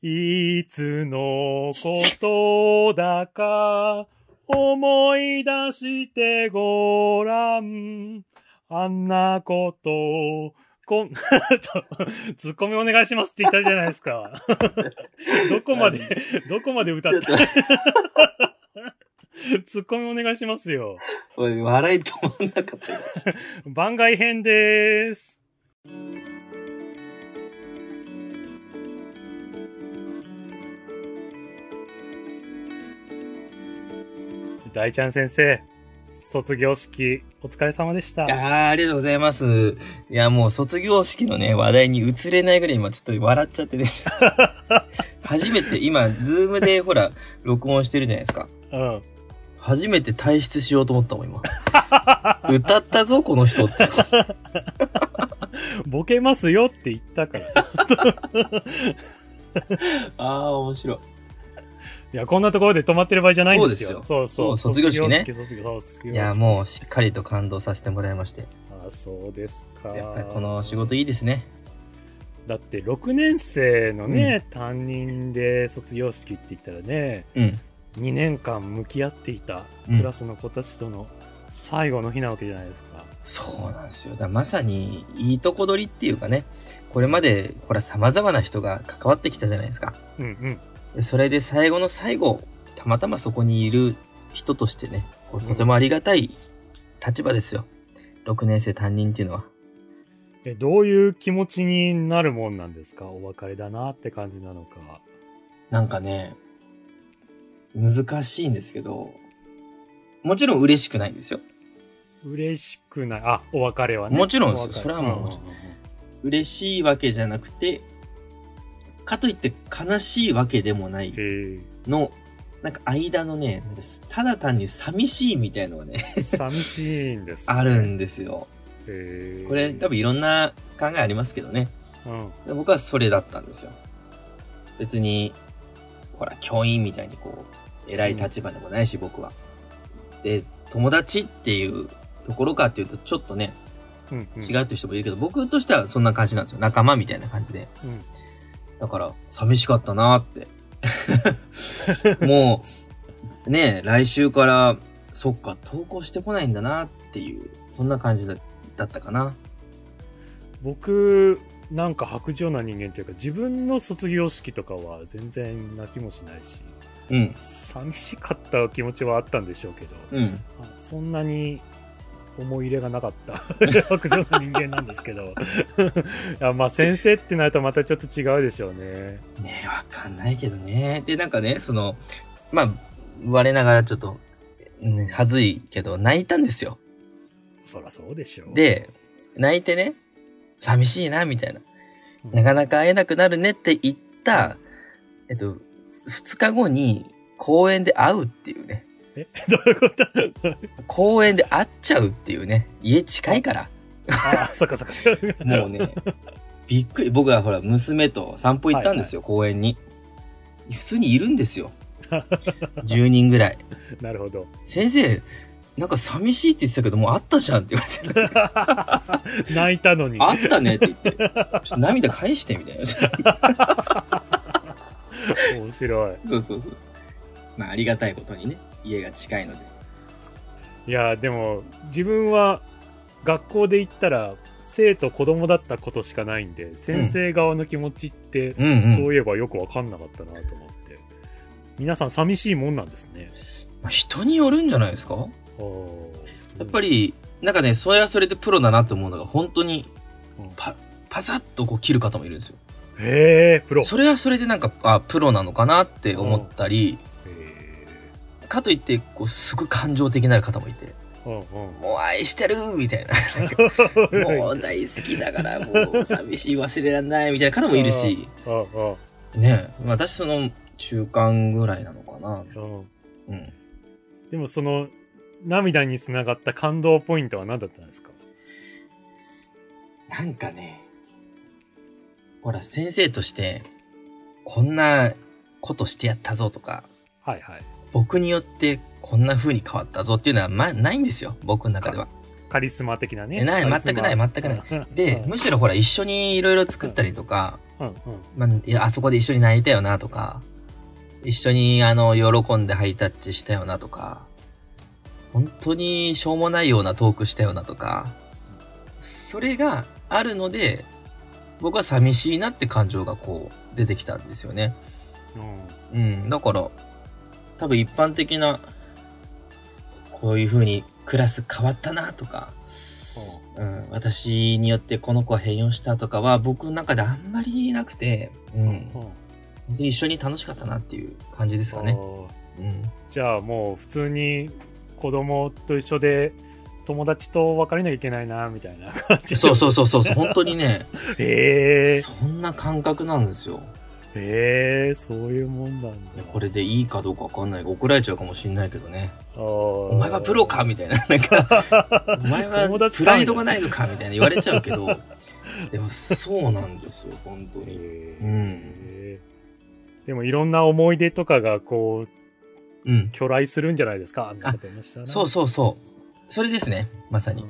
いつのことだか思い出してごらん。あんなこと、こん、ちょ、ツッコミお願いしますって言ったじゃないですか。どこまで、どこまで歌った？ツッコミお願いしますよ。笑い止まんなかったよ。番外編でーす。大ちゃん先生、卒業式お疲れ様でしたい。やーありがとうございます。いや、もう卒業式のね、話題に移れないぐらい今ちょっと笑っちゃってね。初めて、今、ズームでほら、録音してるじゃないですか。うん。初めて退出しようと思ったもん、今。歌ったぞ、この人って。ボケますよって言ったから。ああ、面白い。いや、こんなところで止まってる場合じゃないんですよ。そうそうそう。そう卒業式ね。いや、もうしっかりと感動させてもらいまして。あ、そうですか。やっぱりこの仕事いいですね。だって6年生のね、担任で卒業式って言ったらねうん。2年間向き合っていたうんクラスの子たちとの最後の日なわけじゃないですか、そうなんですよ。だまさに、いいとこ取りっていうかね、これまで、ほら、様々な人が関わってきたじゃないですか。うんうんでそれで最後の最後、たまたまそこにいる人としてね、こうとてもありがたい立場ですよ。6年生担任っていうのは。えどういう気持ちになるもんなんですか？お別れだなって感じなのか。なんかね、難しいんですけど、もちろん嬉しくないんですよ。嬉しくない。あお別れはね。もちろんですよ。それはもうもちろん。嬉しいわけじゃなくて、かといって悲しいわけでもないへの、なんか間のね、ただ単に寂しいみたいのがね、え寂しいんです、ね、あるんですよ。これ多分いろんな考えありますけどね。うん僕はそれだったんですよ。別に、ほら、教員みたいにこう、偉い立場でもないし、僕は。で、友達っていうところかっていうと、ちょっとね、うんうん違うって人もいるけど、僕としてはそんな感じなんですよ。仲間みたいな感じで。うんだから、寂しかったなって。もう、ね来週から、そっか、投稿してこないんだなっていう、そんな感じだだったかな。僕なんか白状な人間っていうか自分の卒業式とかは全然泣きもしないしうん。寂しかった気持ちはあったんでしょうけど、うん。あそんなに思い入れがなかった白状な人間なんですけど いやまあ先生ってなるとまたちょっと違うでしょうねねえ、わかんないけどね。で、なんかね、その、まあ、我ながらちょっと、ね、はずいけど、泣いたんですよ。そらそうでしょうで、泣いてね、寂しいな、みたいな。うんなかなか会えなくなるねって言った、えっと、二日後に公園で会うっていうね。え どういうこと？公園で会っちゃうっていうね。家近いから。あ そっかそっかそっかもうね、びっくり。僕はほら、娘と散歩行ったんですよ、公園に。普通にいるんですよ。10人ぐらい。なるほど先生、なんか寂しいって言ってたけど、もう会ったじゃんって言われて。泣いたのに会ったねって言って。ちょっと涙返してみたいな。面白いそうそうそう。まあ、ありがたいことにね、家が近いので。いやでも自分は学校で行ったら生徒子供だったことしかないんで先生側の気持ちって、うんうん。そういえばよく分かんなかったなと思って。皆さん寂しいもんなんですね。まあ、人によるんじゃないですか？おやっぱり、なんかね、それはそれでプロだなって思うのが、本当にうん。パ、パサッとこう切る方もいるんですよ。へえプロ。それはそれでなんか、あ、プロなのかなって思ったり、へかといって、こう、すごい感情的になる方もいて、ーうん。もう愛してるみたいな。うんもう大好きだから、もう寂しい忘れられないみたいな方もいるし、ねえ。私その中間ぐらいなのかな。うん。でもその涙につながった感動ポイントは何だったんですか？なんかね、ほら、先生として、こんなことしてやったぞとか、はいはい僕によってこんな風に変わったぞっていうのは、まあ、ないんですよ。僕の中では。カリスマ的なねえない全くない全くないうんで、うんむしろほら、一緒にいろいろ作ったりとか、うんうん。まあ、いや、あそこで一緒に泣いたよなとか、一緒にあの、喜んでハイタッチしたよなとか、本当にしょうもないようなトークしたよなとか、それがあるので、僕は寂しいなって感情がこう出てきたんですよね。うんうん。だから、多分一般的な、こういう風にクラス変わったなとか、うん、私によってこの子は変容したとかは僕の中であんまりなくて、うん。うん本当に一緒に楽しかったなっていう感じですかね。うん。じゃあもう普通に子供と一緒で友達と別れなきゃいけないなみたいな感じそうそうそうそうそう、本当にね、へ えそんな感覚なんですよ。へえそういうもんなんだこれでいいかどうかわかんない怒られちゃうかもしんないけどね。おお前はプロか？みたいな。なんか、お前はプライドがないのか？みたいな言われちゃうけど、でもそうなんですよ、本当に。うんでもいろんな思い出とかがこううん。巨来するんじゃないですか？あんなこともしたらそうそうそう。それですね、まさに。うん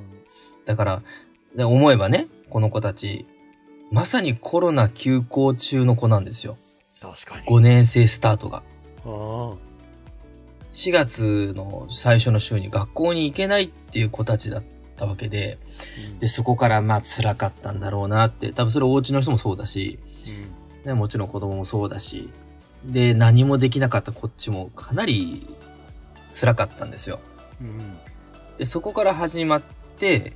だから、で思えばね、この子たち、まさにコロナ休校中の子なんですよ。確かに5年生スタートが。ああ4月の最初の週に学校に行けないっていう子たちだったわけで、うんで、そこからまあ辛かったんだろうなって、多分それお家の人もそうだし、ね、もちろん子供もそうだし、で、何もできなかったこっちもかなり辛かったんですよ。うんうんで、そこから始まって、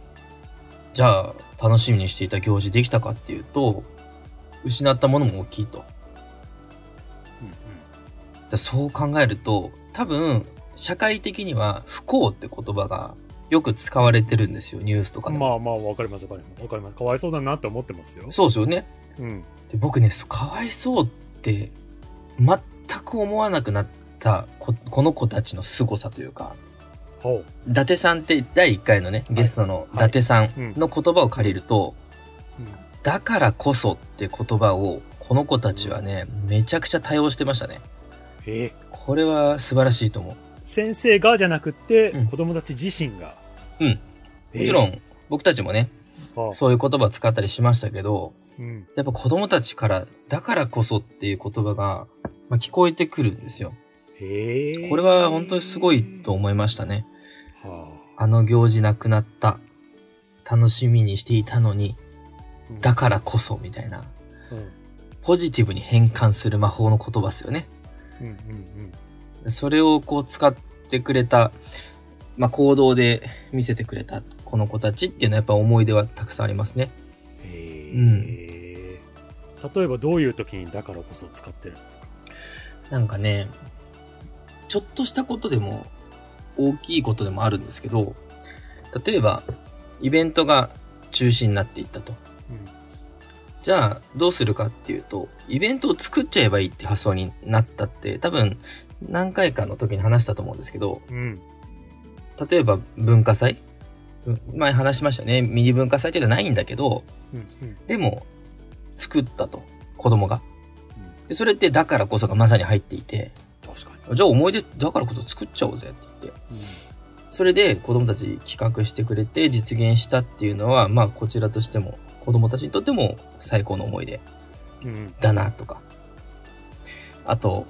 じゃあ楽しみにしていた行事できたかっていうと、失ったものも大きいと。でそう考えると、多分、社会的には不幸って言葉がよく使われてるんですよ、ニュースとかでも。まあまあわかりますわかりますわかりますかわいそうだなって思ってますよそうですよね。うんで僕ね、かわいそうって、全く思わなくなったこ、この子たちの凄さというか、ほ伊達さんって第1回のね、ゲストの伊達さんの言葉を借りると、う、うん。だからこそって言葉を、この子たちはね、めちゃくちゃ多用してましたね。えこれは素晴らしいと思う。先生がじゃなくて、うん。子供たち自身が。うん。もちろえん、僕たちもね、そういう言葉を使ったりしましたけど、うん。やっぱ子供たちから、だからこそっていう言葉が、まあ、聞こえてくるんですよ。これは本当にすごいと思いましたね。はあ。の行事なくなった。楽しみにしていたのに、あだからこそみたいな。うん。ポジティブに変換する魔法の言葉ですよね。うんうんうん。それをこう使ってくれた、まあ、行動で見せてくれた。この子たちっていうのはやっぱ思い出はたくさんありますね。へえ、うん。例えばどういう時にだからこそ使ってるんですか？なんかね、ちょっとしたことでも大きいことでもあるんですけど、例えばイベントが中止になっていったと。じゃあどうするかっていうと、イベントを作っちゃえばいいって発想になったって多分何回かの時に話したと思うんですけど、うんうん例えば文化祭？うん前話しましたね。ミニ文化祭っていうのはないんだけど、うんうんでも作ったと。子供が。でそれってだからこそがまさに入っていて、じゃあ思い出だからこそ作っちゃおうぜって言って。それで子供たち企画してくれて実現したっていうのは、まあこちらとしても子供たちにとっても最高の思い出だなとか。あと、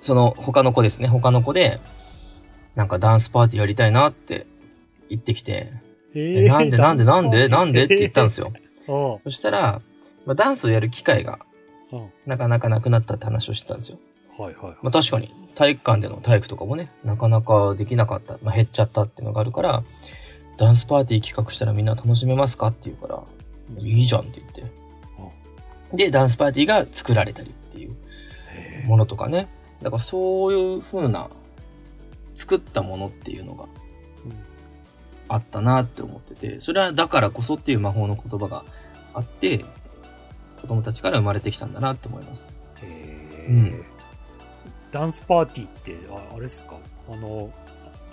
その他の子ですね。他の子で、なんかダンスパーティーやりたいなって言ってきて、へえなんでなんでなんでなんで？って言ったんですよ。よ。そしたら、まあ、ダンスをやる機会がなかなかなくなったって話をしてたんですよ。はいはいはい。まあ確かに体育館での体育とかもね、なかなかできなかった。まあ減っちゃったっていうのがあるから、ダンスパーティー企画したらみんな楽しめますかって言うから、いいじゃんって言って。で、ダンスパーティーが作られたりっていうへものとかね。だからそういう風な作ったものっていうのがうんあったなって思ってて、それはだからこそっていう魔法の言葉があって、子供たちから生まれてきたんだなって思います。へーうんダンスパーティーってああれですか？あの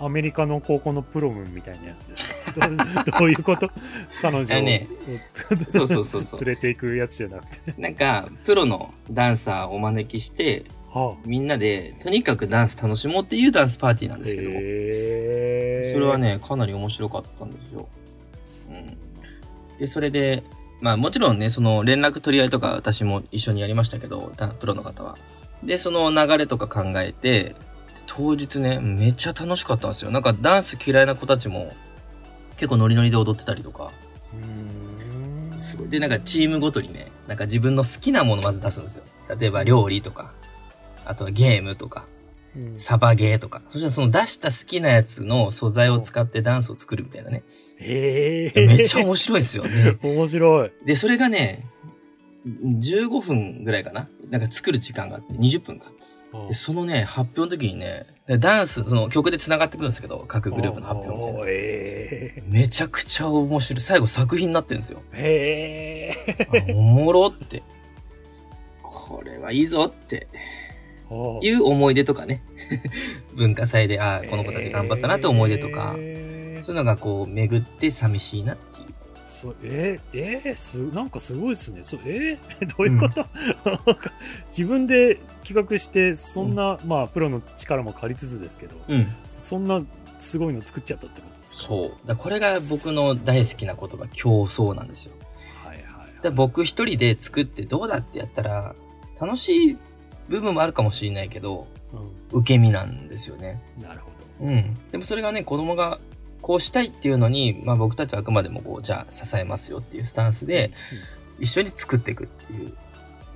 アメリカの高校のプロムみたいなやつですか？ど どういうこと？彼女を、あねそうそうそうそう。連れていくやつじゃなくて。なんか、プロのダンサーをお招きして、はみんなで、とにかくダンス楽しもうっていうダンスパーティーなんあですけど、へーそれはね、かなり面白かったんですよ。うん。で、それで、まあもちろんね、その連絡取り合いとか私も一緒にやりましたけど、たプロの方は。で、その流れとか考えて、当日ね、めっちゃ楽しかったんですよ。なんかダンス嫌いな子たちも結構ノリノリで踊ってたりとか。すごい。で、なんかチームごとにね、なんか自分の好きなものまず出すんですよ。例えば料理とか、あとはゲームとか、うんサバゲーとか。そしたらその出した好きなやつの素材を使ってダンスを作るみたいなね。へえ。めっちゃ面白いですよね。面白い。で、それがね、15分ぐらいかな？なんか作る時間があって、20分か。でそのね、発表の時にね、でダンス、その曲で繋がってくるんですけど、各グループの発表みたいな。おーへめちゃくちゃ面白い。最後作品になってるんですよ。え。へえ。あおもろって。これはいいぞっていう思い出とかね。文化祭で、ああ、この子たち頑張ったなって思い出とか、そういうのがこう巡って寂しいなっていう。そえー、えー、すなんかすごいですね。そえー、どういうこと、なんか自分で企画して、そんな、まあ、プロの力も借りつつですけど、うん。そんなすごいの作っちゃったってことですか？そう。だこれが僕の大好きな言葉、競争なんですよ。はいはいはい。で僕一人で作ってどうだってやったら、楽しい部分もあるかもしれないけど、う受け身なんですよね。ん、なるほうん。でもそれがね、子供がこうしたいっていうのに、まあ僕たちはあくまでもこう、じゃあ支えますよっていうスタンスど。で、一緒に作っていくっていう。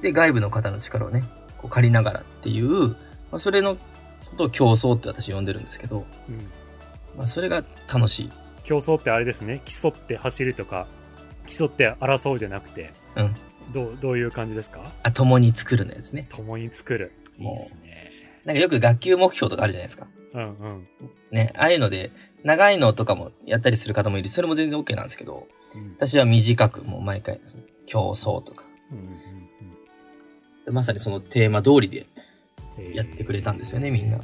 で、外部の方の力をね、こう借りながらっていう、まあそれのことを競争って私呼んでるんですけど、うん、うんまあそれが楽しい。競争ってあれですね。競って走るとか、競って争うじゃなくて、うん。どう、どういう感じですか？あ、共に作るのやつね。共に作る。いいすね。なんかよく学級目標とかあるじゃないですか。うんうん。ね、ああいうので、長いのとかもやったりする方もいる。それも全然 OK なんですけど、うん私は短くもう毎回、競争とか。うんうんでまさにそのテーマ通りでうんやってくれたんですよね、みんな。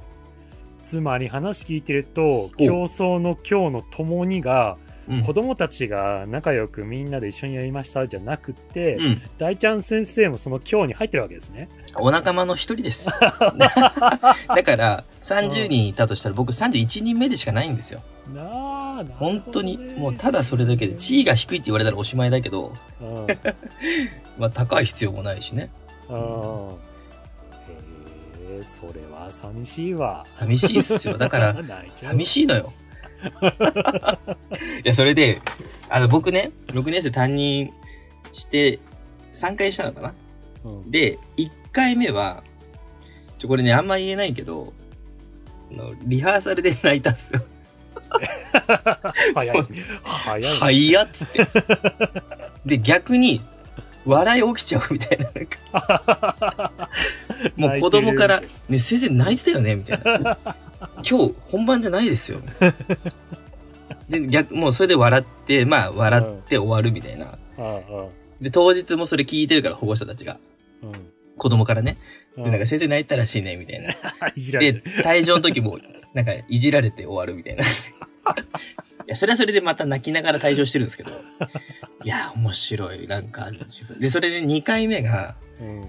つまり話聞いてると、競争の今日の共にが、うん。子供たちが仲良くみんなで一緒にやりましたじゃなくて、うん。大ちゃん先生もその今日に入ってるわけですね。お仲間の一人です。だから、30人いたとしたら僕31人目でしかないんですよ。なあ、ね本当に。もうただそれだけで、地位が低いって言われたらおしまいだけど、うん。まあ高い必要もないしね。うん。へえ、それは寂しいわ。寂しいっすよ。だから、ら寂しいのよ。いや、それで、あの、僕ね、6年生担任して、3回したのかな？うん、で、1回目は、ちょ、これね、あんま言えないけど、あのリハーサルで泣いたんですよ。早い。早い。はいやっつって。で、逆に、笑い起きちゃうみたいな。なんか もう子供から、ね、先生泣いてたよねみたいな。今日、本番じゃないですよ。で、逆、もうそれで笑って、まあ、笑って終わるみたいな。で、当日もそれ聞いてるから、保護者たちが。うん子供からね。なんか先生泣いたらしいね、みたいな。で退場の時も、なんか、いじられて終わるみたいな。いや、それはそれでまた泣きながら退場してるんですけど。いや、面白い。なんか。で、それで2回目が、うん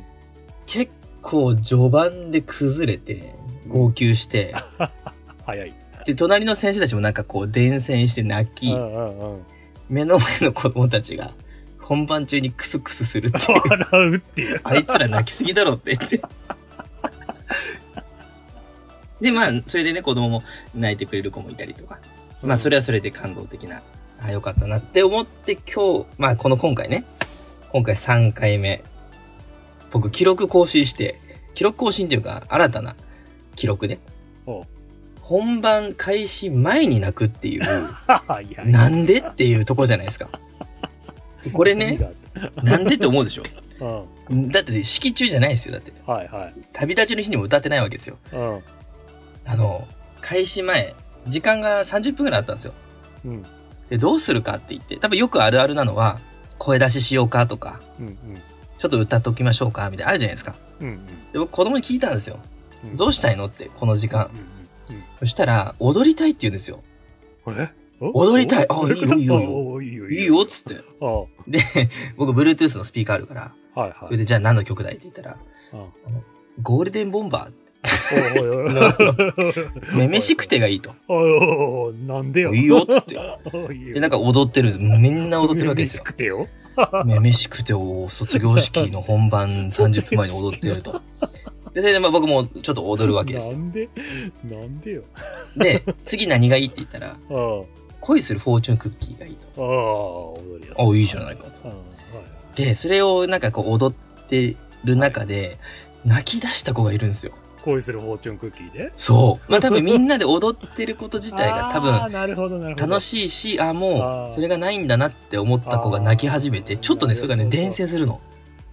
結構序盤で崩れて、号泣して、早い。で、隣の先生たちもなんかこう、伝染して泣きう、んうんうん。目の前の子供たちが、本番中にクスクスするっていう。笑うっていう。あいつら泣きすぎだろって言って。で、まあ、それでね、子供も泣いてくれる子もいたりとか。まあ、それはそれで感動的な、あ、よかったなって思って今日、まあ、この今回ね、今回3回目、僕、記録更新して、記録更新っていうか、新たな記録ね。本番開始前に泣くっていう。なんでっていうとこじゃないですか。これね、なんでって思うでしょ？た。うん。だって、式中じゃないですよ、だって。はいはい。旅立ちの日にも歌ってないわけですよ。うん。あの、開始前、時間が30分くらいあったんですよ。うん。で、どうするかって言って、多分よくあるあるなのは、声出ししようかとか、うんちょっと歌っときましょうか、みたいな、あるじゃないですか。うん。うんで、僕子供に聞いたんですよ。うん。どうしたいのって、この時間。そしたら、踊りたいって言うんですよ。踊りたいあお？いいよいいよ おいいよっつって。あで、僕、Bluetooth のスピーカーあるから、はいはい。それで、じゃあ何の曲だいって言ったら、うんゴールデンボンバおいおいおいー、めめしくてがいいと。なんでよ。いいよっつって。で、なんか踊ってる。みんな踊ってるわけですよ嬉し。くてよ。めめしくてお卒業式の本番30分前に踊ってると。で、それでまあ僕もちょっと踊るわけですよ。なんでなんでよ。で、次何がいいって言ったら、ああ。恋するフォーチュンクッキーがいいと。ああ、踊りやすい。あいいじゃないかとうん。はいで、それをなんかこう踊ってる中で、泣き出した子がいるんですよ。恋するフォーチュンクッキーで？そう。まあ多分みんなで踊ってること自体が多 分ああ、なるほど、なるほど。楽しいし、あ、もあーうそれがないんだなって思った子が泣き始めて、ちょっとね、それがね、伝染するの。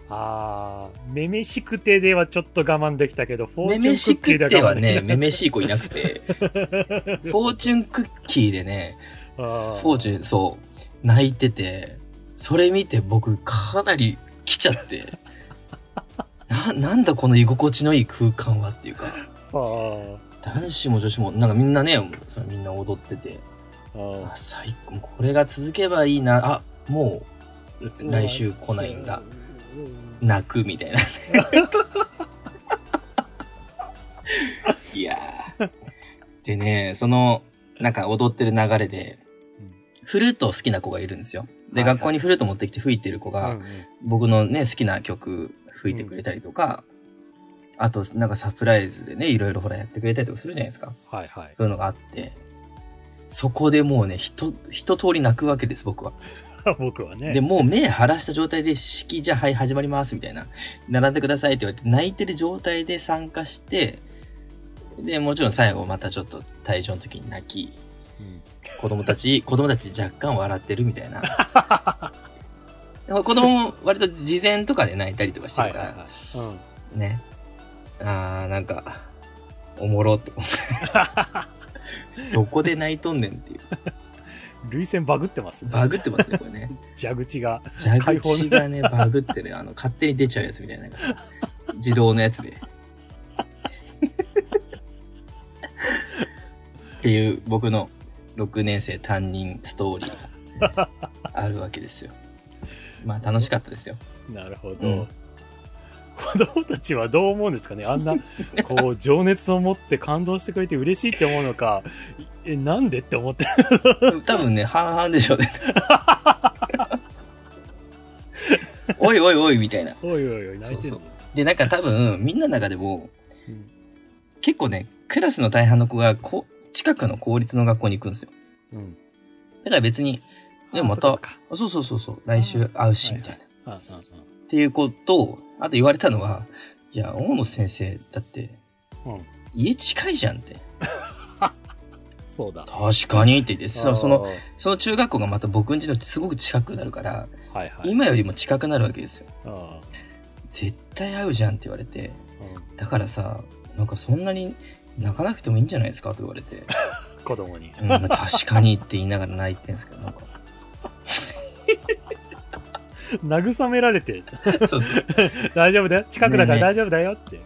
ああ、めめしくてではちょっと我慢できたけど、フォーチュンめめしクッキーくってはね、めめしい子いなくて、フォーチュンクッキーでね、フォーチュン、そう、泣いてて、それ見て僕かなり来ちゃって、な、なんだこの居心地のいい空間はっていうか、男子も女子も、なんかみんなね、それみんな踊ってて、あ、最高、これが続けばいいな、あ、もう、来週来ないんだ。泣くみたいな。いやー。でね、その、なんか踊ってる流れで、フルート好きな子がいるんですよ。で、はいはい学校にフルート持ってきて吹いてる子が、うんうん僕のね、好きな曲吹いてくれたりとか、あと、なんかサプライズでね、いろいろほらやってくれたりとかするじゃないですか。はいはい。そういうのがあって、そこでもうね、ひと、一通り泣くわけです、僕は。僕はね。で、もう目晴らした状態で式、じゃあはい始まりますみたいな。並んでくださいって言われて、泣いてる状態で参加して、で、もちろん最後またちょっと退場の時に泣き、うん子供たち、子供たち若干笑ってるみたいな。子供も割と事前とかで泣いたりとかしてるから、はいはいはい。うん。ね。あー、なんか、おもろって。どこで泣いとんねんっていう。涙腺バグってますね。バグってますね、これね。蛇口が。蛇口がね、バグってる。あの、勝手に出ちゃうやつみたいな。自動のやつで。っていう、僕の6年生担任ストーリーが、ね、あるわけですよ。まあ、楽しかったですよ。なるほど。うん子供たちはどう思うんですかね？あんな、こう、情熱を持って感動してくれて嬉しいって思うのか、え、なんでって思って多分ね、半々でしょうね。おいおいおい、みたいな。おいおいおい、泣いてるそうで、なんか多分、みんなの中でも、うん結構ね、クラスの大半の子が、こ近くの公立の学校に行くんですよ。うん。だから別に、でもまたあそうそうそうそうそう、来週会うし、みたいな。っていうことを、あと言われたのは、いや、大野先生、だって、あうん。家近いじゃんって。そうだ。確かにって言って、その、その、あその中学校がまた僕ん家のすごく近くなるから、ー、はいはい。今よりも近くなるわけですよ。あ絶対会うじゃんって言われて、あうんだからさ、なんかそんなに泣かなくてもいいんじゃないですかと言われて、子供に。うん、まあ確かにって言いながら泣いてんですけど、なんか。慰められて、そうそう。大丈夫だよ。近くだから大丈夫だよって。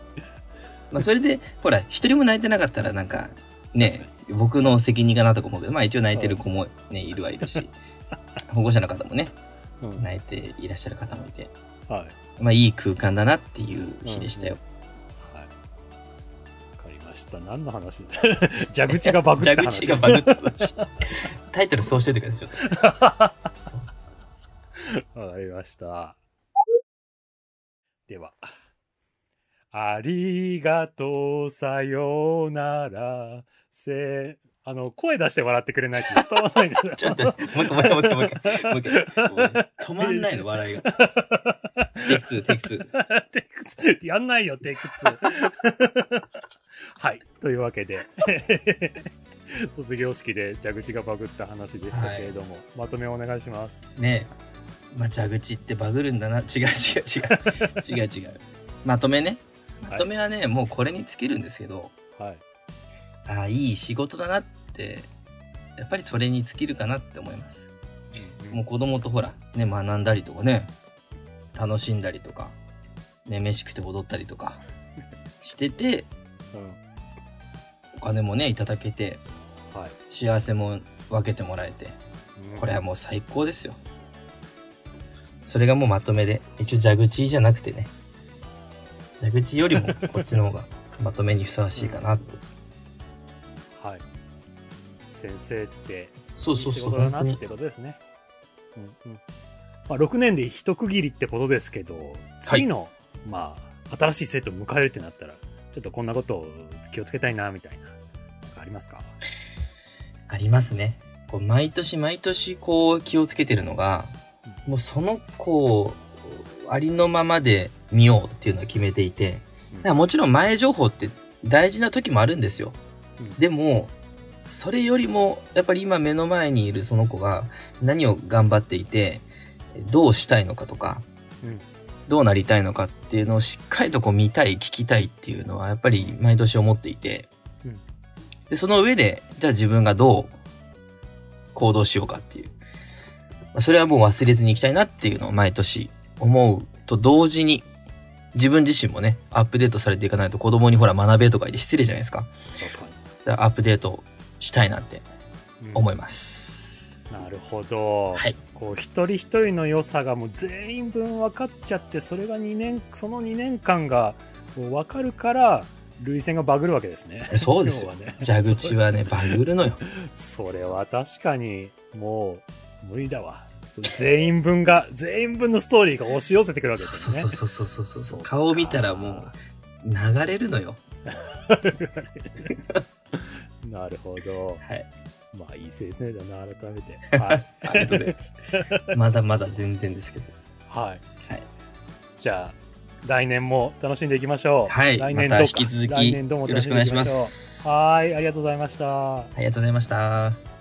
まあそれで、ほら、一人も泣いてなかったらなんか、ね、僕の責任かなとか思うけど、まあ一応泣いてる子もね、いるはいるし、保護者の方もね、うん。泣いていらっしゃる方もいて、はい。まあいい空間だなっていう日でしたよ。はい。わかりました。何の話？蛇口がバグった話。蛇口がバグった話。タイトルそうしといてください、ちょっと。わかりました。では。ありがとう、さようなら、せ、あの、声出して笑ってくれないと伝わらないんですよ。ちょっと、もう一回、もう一回、もう一回、もう一回。止まんないの、笑いが。テイク2、テイク2。テイク2やんないよ、テイク2。はい。というわけで、卒業式で蛇口がバグった話でしたけれども、まとめをお願いします。ねえ。まあ、蛇口ってバグるんだな。違う違う違う。違う 違う。まとめね。まとめはね、もうこれに尽きるんですけど、はい。ああ、いい仕事だなって、やっぱりそれに尽きるかなって思います。もう子供とほら、ね、学んだりとかね、楽しんだりとか、めめしくて踊ったりとか、してて、お金もね、いただけて、うん。はい。幸せも分けてもらえて、うんこれはもう最高ですよ。それがもうまとめで、一応蛇口じゃなくてね、蛇口よりもこっちの方が まとめにふさわしいかなと。はい。先生って、そうそうそう、いい仕事だなっ。てことですね。うんうん。まあ、6年で一区切りってことですけど、次の、まあ、新しい生徒を迎えるってなったら、ちょっとこんなことを気をつけたいな、みたいな、なんかありますか？ありますね。こう毎年毎年こう気をつけてるのが、もうその子をありのままで見ようっていうのは決めていて、だからもちろん前情報って大事な時もあるんですよ。うんでも、それよりも、やっぱり今目の前にいるその子が何を頑張っていて、どうしたいのかとか、うんどうなりたいのかっていうのをしっかりとこう見たい、聞きたいっていうのはやっぱり毎年思っていて、うんで、その上で、じゃあ自分がどう行動しようかっていう。まあそれはもう忘れずにいきたいなっていうのを毎年思うと同時に、自分自身もね、アップデートされていかないと子供にほら学べとか言って失礼じゃないですか。確かに。だからアップデートしたいなってうん思います。なるほど。はい。こう一人一人の良さがもう全員分分かっちゃってそれが2年その2年間がこう分かるから涙腺がバグるわけですねそうですよね蛇口はね、バグるのよ。それは確かにもう無理だわ全員分が 全員分のストーリーが押し寄せてくるわけですよねそうそうそうそうそうそうそうか顔見たらもう流れるのよ。なるほどはい。まあいい先生だな改めて はい、ありがとうございます。まだまだ全然ですけど。はい、はい。じゃあ来年も楽しんでいきましょうはい。来年どうかまた引き続き来年どうもよろしくお願いします。はいありがとうございましたありがとうございました。